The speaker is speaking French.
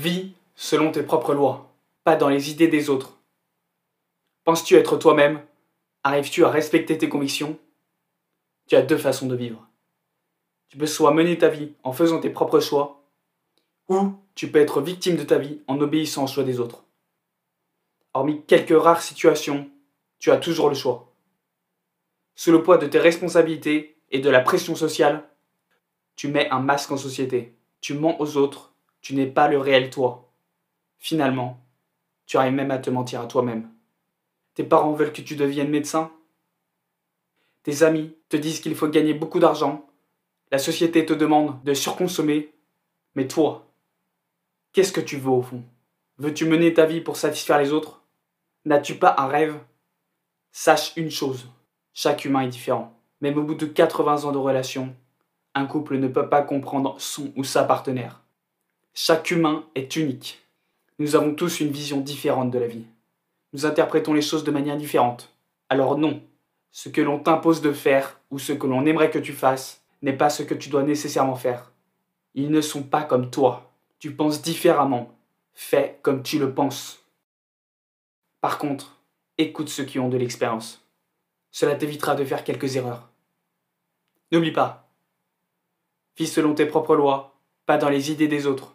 Vis selon tes propres lois, pas dans les idées des autres. Penses-tu être toi-même? Arrives-tu à respecter tes convictions? Tu as deux façons de vivre. Tu peux soit mener ta vie en faisant tes propres choix, ou tu peux être victime de ta vie en obéissant aux choix des autres. Hormis quelques rares situations, tu as toujours le choix. Sous le poids de tes responsabilités et de la pression sociale, tu mets un masque en société. Tu mens aux autres, tu n'es pas le réel toi. Finalement, tu arrives même à te mentir à toi-même. Tes parents veulent que tu deviennes médecin. Tes amis te disent qu'il faut gagner beaucoup d'argent. La société te demande de surconsommer. Mais toi, qu'est-ce que tu veux au fond? Veux-tu mener ta vie pour satisfaire les autres? N'as-tu pas un rêve? Sache une chose, chaque humain est différent. Même au bout de 80 ans de relation, un couple ne peut pas comprendre son ou sa partenaire. Chaque humain est unique. Nous avons tous une vision différente de la vie. Nous interprétons les choses de manière différente. Alors non, ce que l'on t'impose de faire ou ce que l'on aimerait que tu fasses n'est pas ce que tu dois nécessairement faire. Ils ne sont pas comme toi. Tu penses différemment. Fais comme tu le penses. Par contre, écoute ceux qui ont de l'expérience. Cela t'évitera de faire quelques erreurs. N'oublie pas, vis selon tes propres lois, pas dans les idées des autres.